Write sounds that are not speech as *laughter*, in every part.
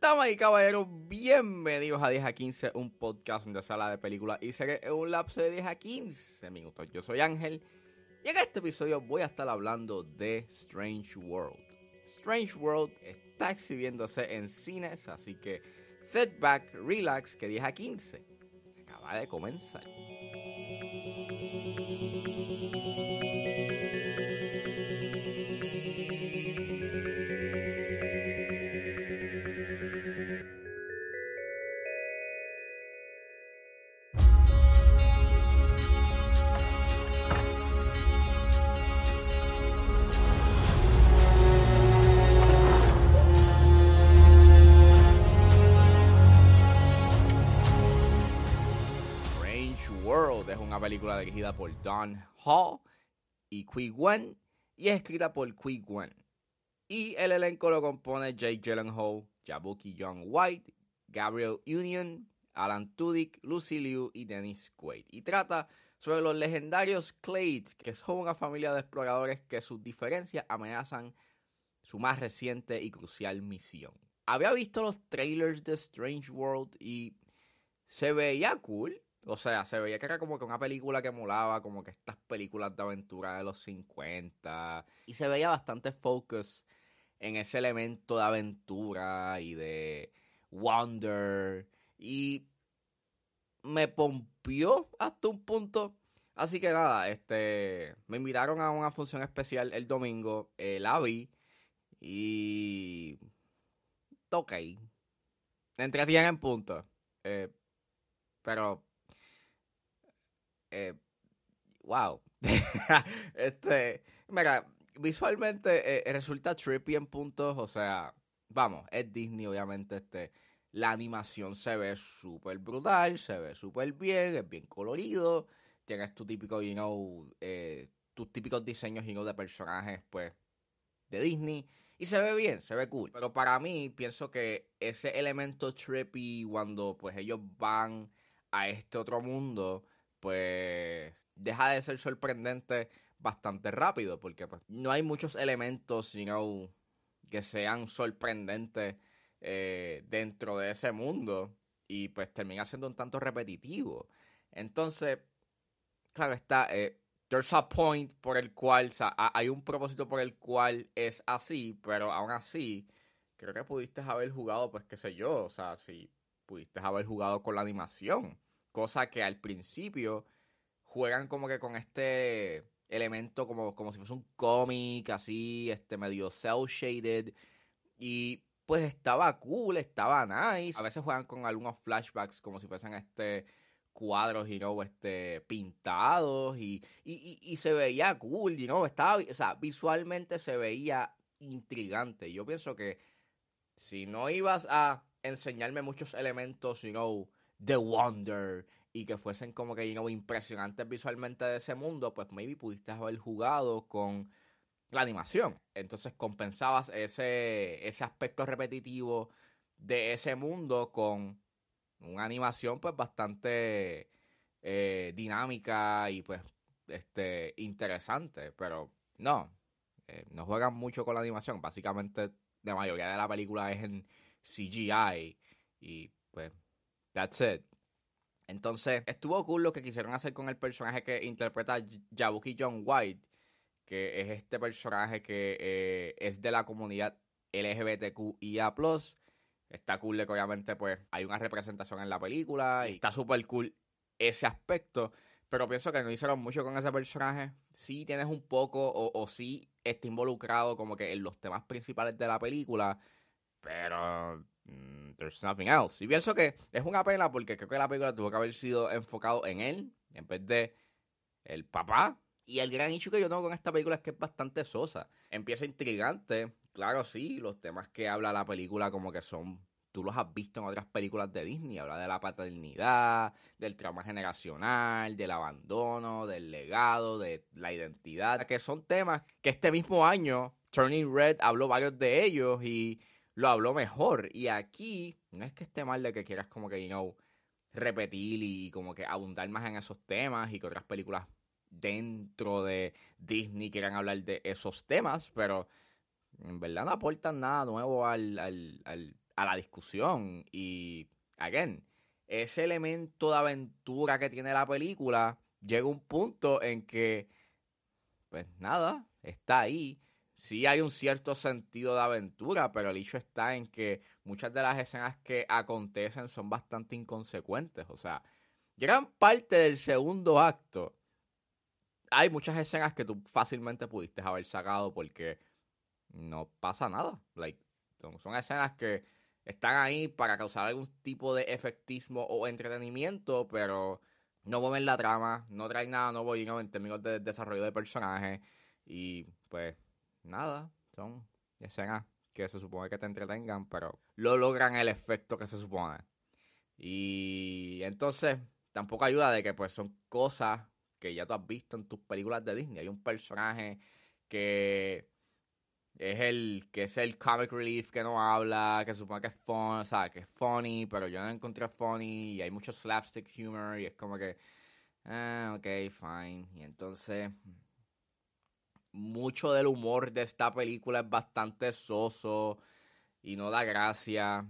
Damas y caballeros, bienvenidos a 10 a 15, un podcast de sala de películas y series en un lapso de 10 a 15 minutos. Yo soy Ángel y en este episodio voy a estar hablando de Strange World. Strange World está exhibiéndose en cines, así que setback, relax, que 10 a 15 acaba de comenzar. Strange World es una película dirigida por Don Hall y Qui Wen y es escrita por Qui Wen. Y el elenco lo compone Jake Gyllenhaal, Jabuki Young White, Gabriel Union, Alan Tudyk, Lucy Liu y Dennis Quaid. Y trata sobre los legendarios Clades, que son una familia de exploradores que sus diferencias amenazan su más reciente y crucial misión. Había visto los trailers de Strange World y se veía cool. O sea, se veía que era como que una película que molaba, como que estas películas de aventura de los 50. Y se veía bastante focus en ese elemento de aventura y de wonder. Y me pompió hasta un punto. Así que nada, este, me invitaron a una función especial el domingo. eh, la vi. Y... Toca ahí. Me entretiene en punto. Eh, pero... Eh, wow. *laughs* este... Mira, visualmente eh, resulta trippy en puntos. O sea, vamos, es Disney obviamente. Este, la animación se ve súper brutal, se ve súper bien, es bien colorido. Tienes tu típico, you eh, tus típicos diseños, you know, de personajes, pues, de Disney. Y se ve bien, se ve cool. Pero para mí, pienso que ese elemento trippy cuando pues ellos van a este otro mundo, pues deja de ser sorprendente bastante rápido. Porque pues, no hay muchos elementos, you que sean sorprendentes eh, dentro de ese mundo. Y pues termina siendo un tanto repetitivo. Entonces, claro está, eh, there's a point por el cual, o sea, hay un propósito por el cual es así, pero aún así, creo que pudiste haber jugado, pues qué sé yo, o sea, si pudiste haber jugado con la animación, cosa que al principio juegan como que con este elemento como, como si fuese un cómic, así, este medio cel shaded, y pues estaba cool, estaba nice, a veces juegan con algunos flashbacks como si fuesen este cuadros, you know, este, pintados y, y, y, se veía cool, you know, estaba, o sea, visualmente se veía intrigante. Yo pienso que si no ibas a enseñarme muchos elementos, you know, de wonder y que fuesen como que, you know, impresionantes visualmente de ese mundo, pues maybe pudiste haber jugado con la animación. Entonces compensabas ese, ese aspecto repetitivo de ese mundo con una animación pues bastante eh, dinámica y pues este interesante pero no eh, no juegan mucho con la animación básicamente la mayoría de la película es en CGI y pues that's it entonces estuvo cool lo que quisieron hacer con el personaje que interpreta Jabuki John White que es este personaje que eh, es de la comunidad LGBTQIA+, Está cool de que obviamente pues hay una representación en la película y está súper cool ese aspecto. Pero pienso que no hicieron mucho con ese personaje. Sí tienes un poco o, o sí está involucrado como que en los temas principales de la película. Pero mm, there's nothing else. Y pienso que es una pena porque creo que la película tuvo que haber sido enfocado en él en vez de el papá. Y el gran issue que yo tengo con esta película es que es bastante sosa. Empieza intrigante. Claro, sí, los temas que habla la película como que son... Tú los has visto en otras películas de Disney. Habla de la paternidad, del trauma generacional, del abandono, del legado, de la identidad. Que son temas que este mismo año Turning Red habló varios de ellos y lo habló mejor. Y aquí no es que esté mal de que quieras como que, you know, repetir y como que abundar más en esos temas y que otras películas dentro de Disney quieran hablar de esos temas, pero en verdad no aportan nada nuevo al, a la discusión. Y, again, ese elemento de aventura que tiene la película llega un punto en que, pues nada, está ahí. Sí hay un cierto sentido de aventura, pero el hecho está en que muchas de las escenas que acontecen son bastante inconsecuentes. O sea, gran parte del segundo acto hay muchas escenas que tú fácilmente pudiste haber sacado porque no pasa nada. Like, son, escenas que están ahí para causar algún tipo de efectismo o entretenimiento, pero no mueven la trama, no traen nada nuevo en términos de desarrollo de personajes. Y pues nada, son escenas que se supone que te entretengan, pero lo logran el efecto que se supone. Y entonces tampoco ayuda de que pues son cosas que ya tú has visto en tus películas de Disney. Hay un personaje que es el que es el comic relief que no habla, que supone que es fun, o sea, que es funny, pero yo no encontré funny y hay mucho slapstick humor y es como que ah, ok, fine. Y entonces mucho del humor de esta película es bastante soso y no da gracia.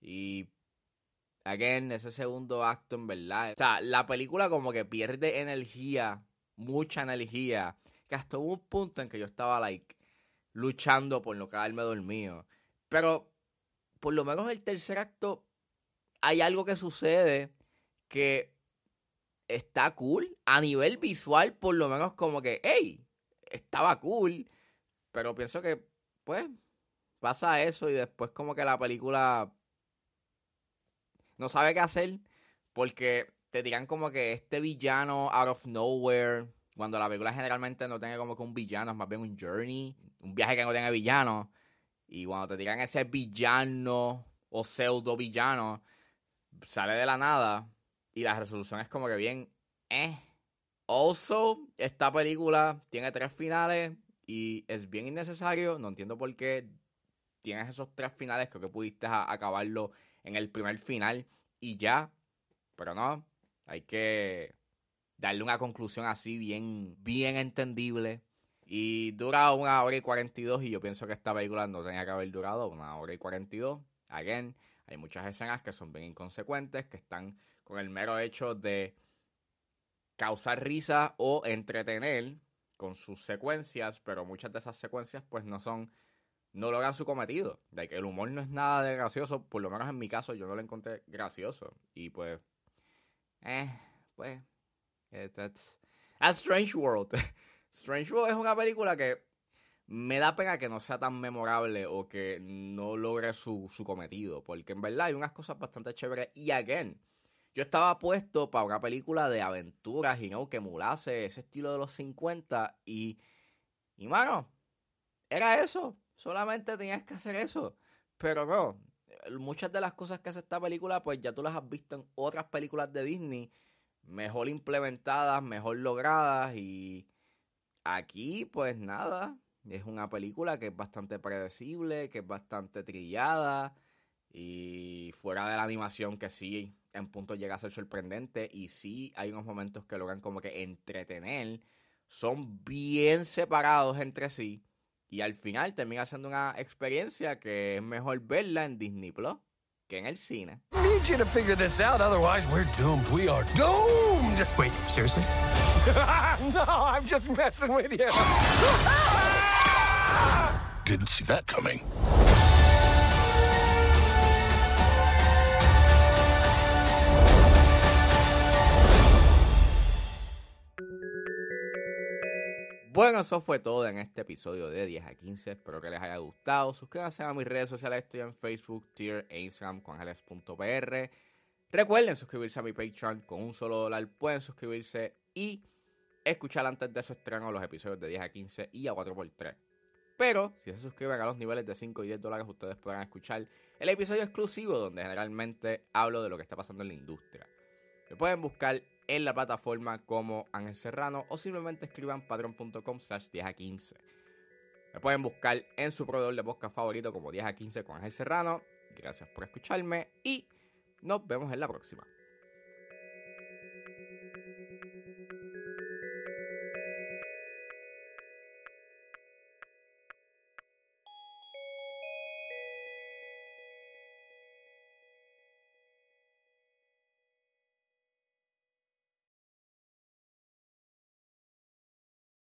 Y again, ese segundo acto, en verdad. O sea, la película como que pierde energía, mucha energía. Que hasta hubo un punto en que yo estaba, like, luchando por no quedarme dormido. Pero, por lo menos el tercer acto, hay algo que sucede que está cool. A nivel visual, por lo menos como que, hey, estaba cool. Pero pienso que, pues, pasa eso y después como que la película no sabe qué hacer porque te dirán como que este villano out of nowhere, cuando la película generalmente no tiene como que un villano, es más bien un journey, un viaje que no tiene villano. Y cuando te digan ese villano o pseudo villano, sale de la nada y la resolución es como que bien, eh. Also, esta película tiene tres finales y es bien innecesario. No entiendo por qué tienes esos tres finales. Creo que pudiste acabarlo en el primer final y ya. Pero no, hay que darle una conclusión así bien, bien entendible. Y dura una hora y 42 y yo pienso que esta película no tenía que haber durado una hora y 42. Again, hay muchas escenas que son bien inconsecuentes, que están con el mero hecho de causar risa o entretener con sus secuencias, pero muchas de esas secuencias pues no son no logran su cometido. De que el humor no es nada de gracioso, por lo menos en mi caso yo no lo encontré gracioso. Y pues, eh, pues, eh, that's, Strange World. *laughs* Strange World es una película que me da pena que no sea tan memorable o que no logre su, su cometido, porque en verdad hay unas cosas bastante chéveres. Y again, yo estaba puesto para una película de aventuras y no que emulase ese estilo de los 50 y, y mano, era eso Solamente tenías que hacer eso. Pero no, muchas de las cosas que hace esta película, pues ya tú las has visto en otras películas de Disney, mejor implementadas, mejor logradas y aquí pues nada, es una película que es bastante predecible, que es bastante trillada y fuera de la animación que sí en punto llega a ser sorprendente y sí hay unos momentos que logran como que entretener, son bien separados entre sí y al final termina siendo una experiencia que es mejor verla en Disney Plus que en el cine. Need you to figure this out, otherwise we're doomed. We are doomed. Wait, seriously? *laughs* no, I'm just messing with you. *laughs* Didn't see that coming. Bueno, eso fue todo en este episodio de 10 a 15. Espero que les haya gustado. Suscríbanse a mis redes sociales. Estoy en Facebook, Twitter e Instagram con ángeles.pr. Recuerden suscribirse a mi Patreon con un solo dólar. Pueden suscribirse y escuchar antes de su estreno los episodios de 10 a 15 y a 4x3. Pero si se suscriben a los niveles de 5 y 10 dólares, ustedes podrán escuchar el episodio exclusivo donde generalmente hablo de lo que está pasando en la industria. Me pueden buscar en la plataforma como Ángel Serrano o simplemente escriban patreon.com slash 10 a 15. Me pueden buscar en su proveedor de podcast favorito como 10 a 15 con Ángel Serrano. Gracias por escucharme y nos vemos en la próxima.